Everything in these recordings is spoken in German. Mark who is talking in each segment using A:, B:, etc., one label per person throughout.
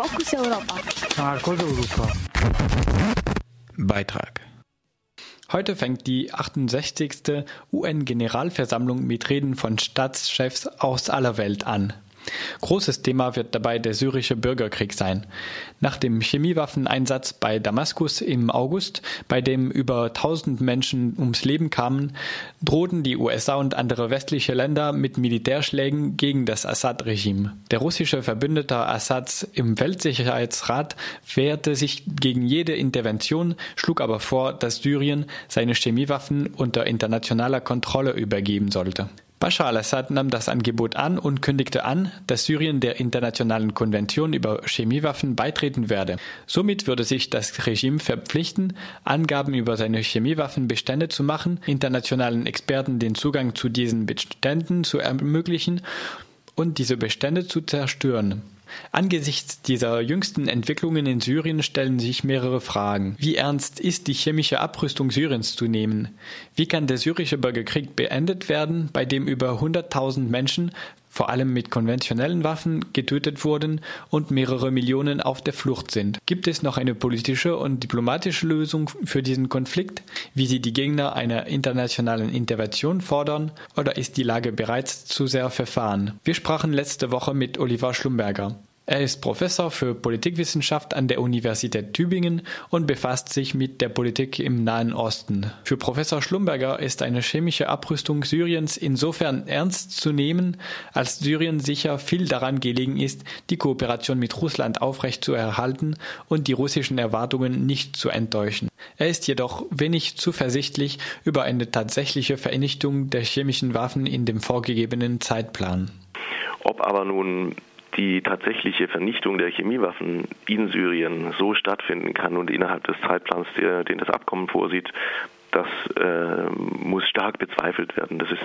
A: Fokus Europa.
B: Marcos Europa.
C: Beitrag. Heute fängt die 68. UN-Generalversammlung mit Reden von Staatschefs aus aller Welt an. Großes Thema wird dabei der syrische Bürgerkrieg sein. Nach dem Chemiewaffeneinsatz bei Damaskus im August, bei dem über 1000 Menschen ums Leben kamen, drohten die USA und andere westliche Länder mit Militärschlägen gegen das Assad-Regime. Der russische Verbündeter Assads im Weltsicherheitsrat wehrte sich gegen jede Intervention, schlug aber vor, dass Syrien seine Chemiewaffen unter internationaler Kontrolle übergeben sollte. Bashar al-Assad nahm das Angebot an und kündigte an, dass Syrien der internationalen Konvention über Chemiewaffen beitreten werde. Somit würde sich das Regime verpflichten, Angaben über seine Chemiewaffenbestände zu machen, internationalen Experten den Zugang zu diesen Beständen zu ermöglichen und diese Bestände zu zerstören. Angesichts dieser jüngsten Entwicklungen in Syrien stellen sich mehrere Fragen. Wie ernst ist die chemische Abrüstung Syriens zu nehmen? Wie kann der syrische Bürgerkrieg beendet werden, bei dem über 100.000 Menschen vor allem mit konventionellen Waffen getötet wurden und mehrere Millionen auf der Flucht sind. Gibt es noch eine politische und diplomatische Lösung für diesen Konflikt, wie sie die Gegner einer internationalen Intervention fordern, oder ist die Lage bereits zu sehr verfahren? Wir sprachen letzte Woche mit Oliver Schlumberger. Er ist Professor für Politikwissenschaft an der Universität Tübingen und befasst sich mit der Politik im Nahen Osten. Für Professor Schlumberger ist eine chemische Abrüstung Syriens insofern ernst zu nehmen, als Syrien sicher viel daran gelegen ist, die Kooperation mit Russland aufrechtzuerhalten und die russischen Erwartungen nicht zu enttäuschen. Er ist jedoch wenig zuversichtlich über eine tatsächliche Vernichtung der chemischen Waffen in dem vorgegebenen Zeitplan.
D: Ob aber nun die tatsächliche Vernichtung der Chemiewaffen in Syrien so stattfinden kann und innerhalb des Zeitplans, der, den das Abkommen vorsieht, das äh, muss stark bezweifelt werden. Das ist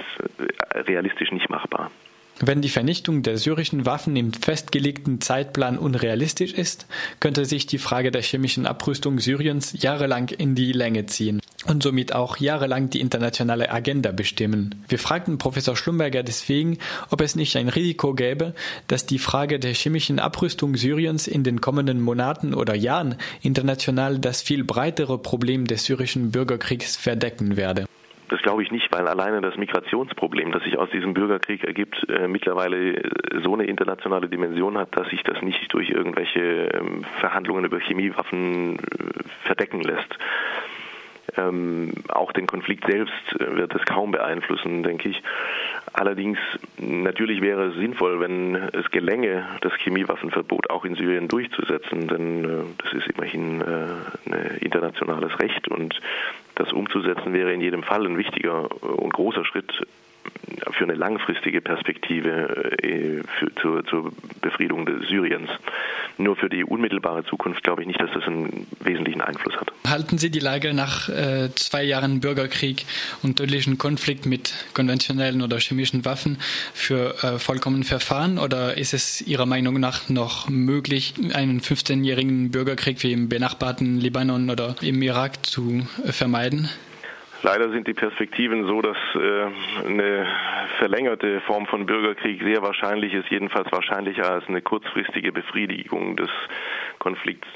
D: äh, realistisch nicht machbar.
C: Wenn die Vernichtung der syrischen Waffen im festgelegten Zeitplan unrealistisch ist, könnte sich die Frage der chemischen Abrüstung Syriens jahrelang in die Länge ziehen und somit auch jahrelang die internationale Agenda bestimmen. Wir fragten Professor Schlumberger deswegen, ob es nicht ein Risiko gäbe, dass die Frage der chemischen Abrüstung Syriens in den kommenden Monaten oder Jahren international das viel breitere Problem des syrischen Bürgerkriegs verdecken werde.
D: Das glaube ich nicht, weil alleine das Migrationsproblem, das sich aus diesem Bürgerkrieg ergibt, äh, mittlerweile so eine internationale Dimension hat, dass sich das nicht durch irgendwelche ähm, Verhandlungen über Chemiewaffen äh, verdecken lässt. Ähm, auch den Konflikt selbst äh, wird es kaum beeinflussen, denke ich. Allerdings, natürlich wäre es sinnvoll, wenn es gelänge, das Chemiewaffenverbot auch in Syrien durchzusetzen, denn äh, das ist immerhin äh, ein internationales Recht und das umzusetzen wäre in jedem Fall ein wichtiger und großer Schritt für eine langfristige Perspektive äh, für, zur, zur Befriedung Syriens. Nur für die unmittelbare Zukunft glaube ich nicht, dass das einen wesentlichen Einfluss hat.
C: Halten Sie die Lage nach äh, zwei Jahren Bürgerkrieg und tödlichen Konflikt mit konventionellen oder chemischen Waffen für äh, vollkommen verfahren oder ist es Ihrer Meinung nach noch möglich, einen 15-jährigen Bürgerkrieg wie im benachbarten Libanon oder im Irak zu äh, vermeiden?
D: Leider sind die Perspektiven so, dass äh, eine verlängerte Form von Bürgerkrieg sehr wahrscheinlich ist, jedenfalls wahrscheinlicher als eine kurzfristige Befriedigung des Konflikts.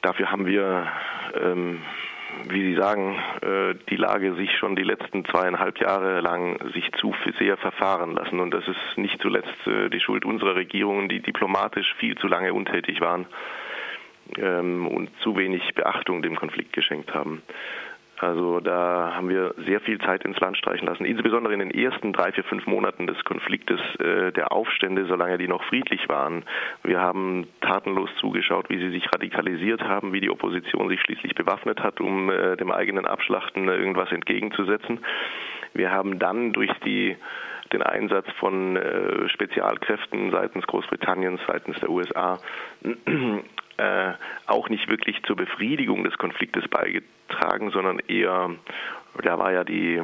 D: Dafür haben wir, ähm, wie Sie sagen, äh, die Lage sich schon die letzten zweieinhalb Jahre lang sich zu sehr verfahren lassen. Und das ist nicht zuletzt äh, die Schuld unserer Regierungen, die diplomatisch viel zu lange untätig waren ähm, und zu wenig Beachtung dem Konflikt geschenkt haben. Also da haben wir sehr viel Zeit ins Land streichen lassen, insbesondere in den ersten drei, vier, fünf Monaten des Konfliktes äh, der Aufstände, solange die noch friedlich waren. Wir haben tatenlos zugeschaut, wie sie sich radikalisiert haben, wie die Opposition sich schließlich bewaffnet hat, um äh, dem eigenen Abschlachten irgendwas entgegenzusetzen. Wir haben dann durch die den Einsatz von äh, Spezialkräften seitens Großbritanniens, seitens der USA äh, auch nicht wirklich zur Befriedigung des Konfliktes beigetragen, sondern eher, da war ja die,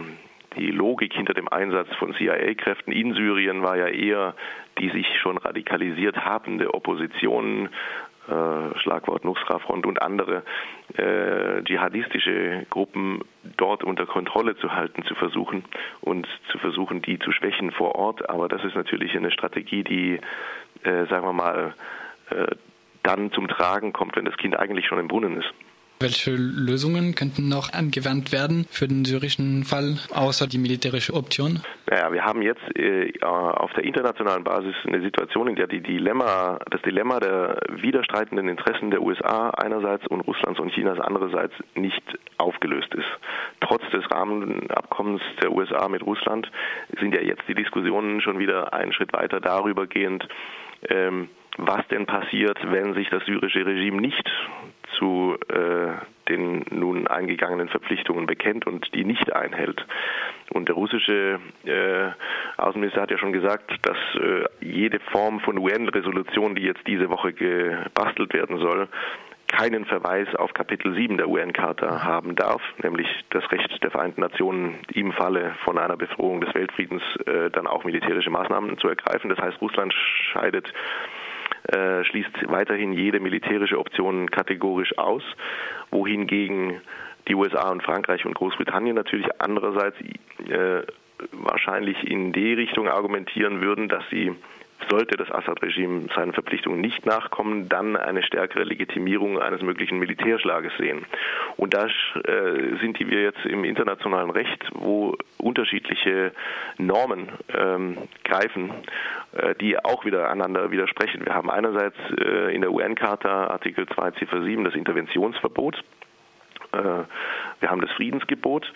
D: die Logik hinter dem Einsatz von CIA-Kräften in Syrien war ja eher die sich schon radikalisiert habende Opposition, äh, Schlagwort Nusra-Front und andere äh, dschihadistische Gruppen dort unter Kontrolle zu halten, zu versuchen und zu versuchen, die zu schwächen vor Ort. Aber das ist natürlich eine Strategie, die, äh, sagen wir mal, äh, dann zum Tragen kommt, wenn das Kind eigentlich schon im Brunnen ist.
C: Welche Lösungen könnten noch angewandt werden für den syrischen Fall, außer die militärische Option?
D: Naja, wir haben jetzt äh, auf der internationalen Basis eine Situation, in der die Dilemma, das Dilemma der widerstreitenden Interessen der USA einerseits und Russlands und Chinas andererseits nicht aufgelöst ist. Trotz des Rahmenabkommens der USA mit Russland sind ja jetzt die Diskussionen schon wieder einen Schritt weiter darüber gehend, ähm, was denn passiert, wenn sich das syrische Regime nicht zu äh, den nun eingegangenen Verpflichtungen bekennt und die nicht einhält. Und der russische äh, Außenminister hat ja schon gesagt, dass äh, jede Form von UN-Resolution, die jetzt diese Woche gebastelt werden soll, keinen Verweis auf Kapitel 7 der UN-Charta haben darf, nämlich das Recht der Vereinten Nationen im Falle von einer Bedrohung des Weltfriedens äh, dann auch militärische Maßnahmen zu ergreifen. Das heißt, Russland scheidet äh, schließt weiterhin jede militärische Option kategorisch aus, wohingegen die USA und Frankreich und Großbritannien natürlich andererseits äh, wahrscheinlich in die Richtung argumentieren würden, dass sie sollte das Assad-Regime seinen Verpflichtungen nicht nachkommen, dann eine stärkere Legitimierung eines möglichen Militärschlages sehen. Und da äh, sind wir jetzt im internationalen Recht, wo unterschiedliche Normen ähm, greifen, äh, die auch wieder einander widersprechen. Wir haben einerseits äh, in der UN-Charta Artikel 2 Ziffer 7 das Interventionsverbot. Äh, wir haben das Friedensgebot.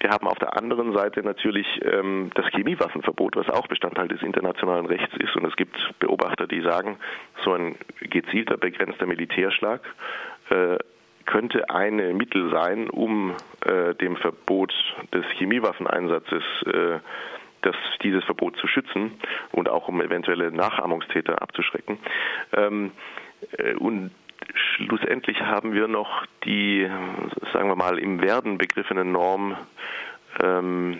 D: Wir haben auf der anderen Seite natürlich ähm, das Chemiewaffenverbot, was auch Bestandteil des internationalen Rechts ist. Und es gibt Beobachter, die sagen, so ein gezielter, begrenzter Militärschlag äh, könnte ein Mittel sein, um äh, dem Verbot des Chemiewaffeneinsatzes äh, das, dieses Verbot zu schützen und auch um eventuelle Nachahmungstäter abzuschrecken. Ähm, äh, und schlussendlich haben wir noch die, sagen wir mal, im Werden begriffene Norm ähm,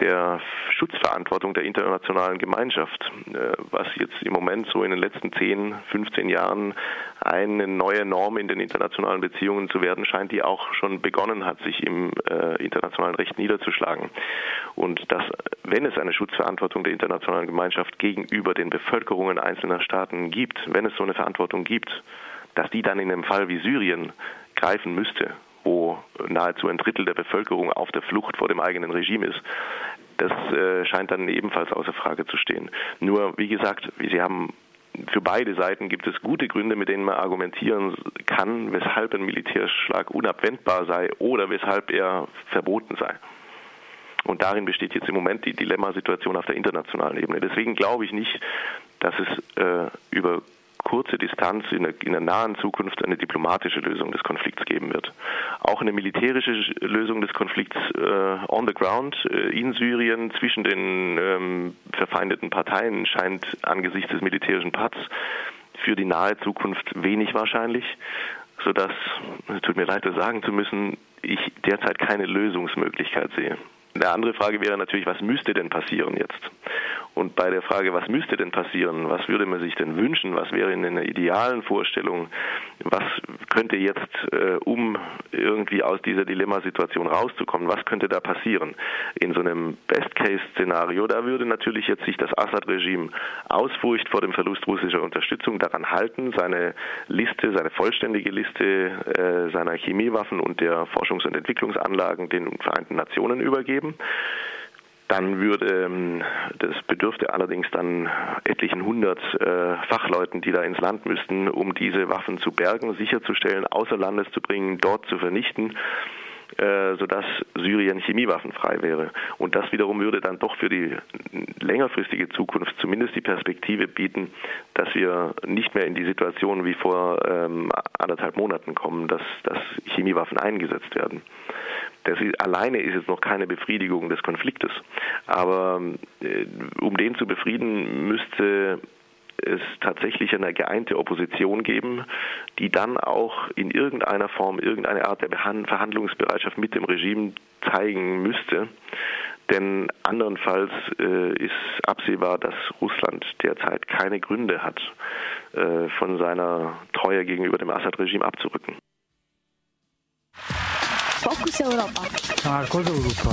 D: der Schutzverantwortung der internationalen Gemeinschaft, äh, was jetzt im Moment so in den letzten 10, 15 Jahren eine neue Norm in den internationalen Beziehungen zu werden scheint, die auch schon begonnen hat, sich im äh, internationalen Recht niederzuschlagen. Und dass, wenn es eine Schutzverantwortung der internationalen Gemeinschaft gegenüber den Bevölkerungen einzelner Staaten gibt, wenn es so eine Verantwortung gibt, dass die dann in einem Fall wie Syrien greifen müsste, wo nahezu ein Drittel der Bevölkerung auf der Flucht vor dem eigenen Regime ist, das äh, scheint dann ebenfalls außer Frage zu stehen. Nur, wie gesagt, Sie haben für beide Seiten gibt es gute Gründe, mit denen man argumentieren kann, weshalb ein Militärschlag unabwendbar sei oder weshalb er verboten sei. Und darin besteht jetzt im Moment die Dilemmasituation auf der internationalen Ebene. Deswegen glaube ich nicht, dass es äh, über kurze Distanz in der, in der, nahen Zukunft eine diplomatische Lösung des Konflikts geben wird. Auch eine militärische Lösung des Konflikts äh, on the ground äh, in Syrien zwischen den ähm, verfeindeten Parteien scheint angesichts des militärischen Pats für die nahe Zukunft wenig wahrscheinlich, sodass, es tut mir leid, das sagen zu müssen, ich derzeit keine Lösungsmöglichkeit sehe. Eine andere Frage wäre natürlich, was müsste denn passieren jetzt? Und bei der Frage, was müsste denn passieren, was würde man sich denn wünschen, was wäre in einer idealen Vorstellung, was könnte jetzt, äh, um irgendwie aus dieser Dilemmasituation rauszukommen, was könnte da passieren? In so einem Best-Case-Szenario, da würde natürlich jetzt sich das Assad-Regime aus Furcht vor dem Verlust russischer Unterstützung daran halten, seine Liste, seine vollständige Liste äh, seiner Chemiewaffen und der Forschungs- und Entwicklungsanlagen den Vereinten Nationen übergeben. Dann würde, ähm, das bedürfte allerdings dann etlichen hundert äh, Fachleuten, die da ins Land müssten, um diese Waffen zu bergen, sicherzustellen, außer Landes zu bringen, dort zu vernichten äh, sodass Syrien chemiewaffenfrei wäre. Und das wiederum würde dann doch für die längerfristige Zukunft zumindest die Perspektive bieten, dass wir nicht mehr in die Situation wie vor ähm, anderthalb Monaten kommen, dass, dass Chemiewaffen eingesetzt werden. Das ist, alleine ist jetzt noch keine Befriedigung des Konfliktes. Aber äh, um den zu befrieden, müsste es tatsächlich eine geeinte Opposition geben, die dann auch in irgendeiner Form, irgendeine Art der Verhandlungsbereitschaft mit dem Regime zeigen müsste. Denn andernfalls äh, ist absehbar, dass Russland derzeit keine Gründe hat, äh, von seiner Treue gegenüber dem Assad-Regime abzurücken.
A: Fokus Europa.
B: Ah, cosa Europa?